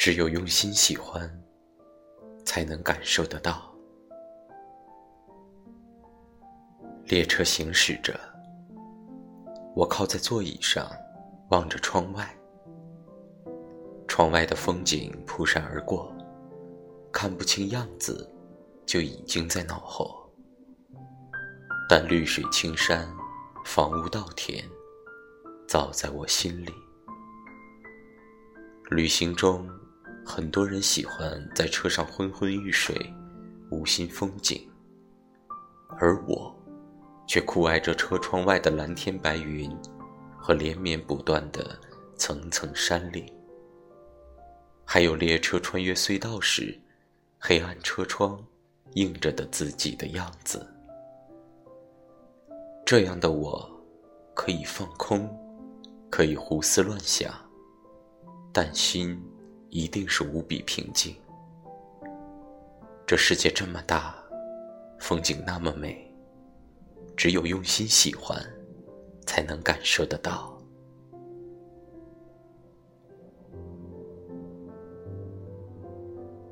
只有用心喜欢，才能感受得到。列车行驶着，我靠在座椅上，望着窗外。窗外的风景扑闪而过，看不清样子，就已经在脑后。但绿水青山，房屋稻田，早在我心里。旅行中。很多人喜欢在车上昏昏欲睡，无心风景，而我，却酷爱着车窗外的蓝天白云和连绵不断的层层山岭，还有列车穿越隧道时，黑暗车窗映着的自己的样子。这样的我，可以放空，可以胡思乱想，但心。一定是无比平静。这世界这么大，风景那么美，只有用心喜欢，才能感受得到。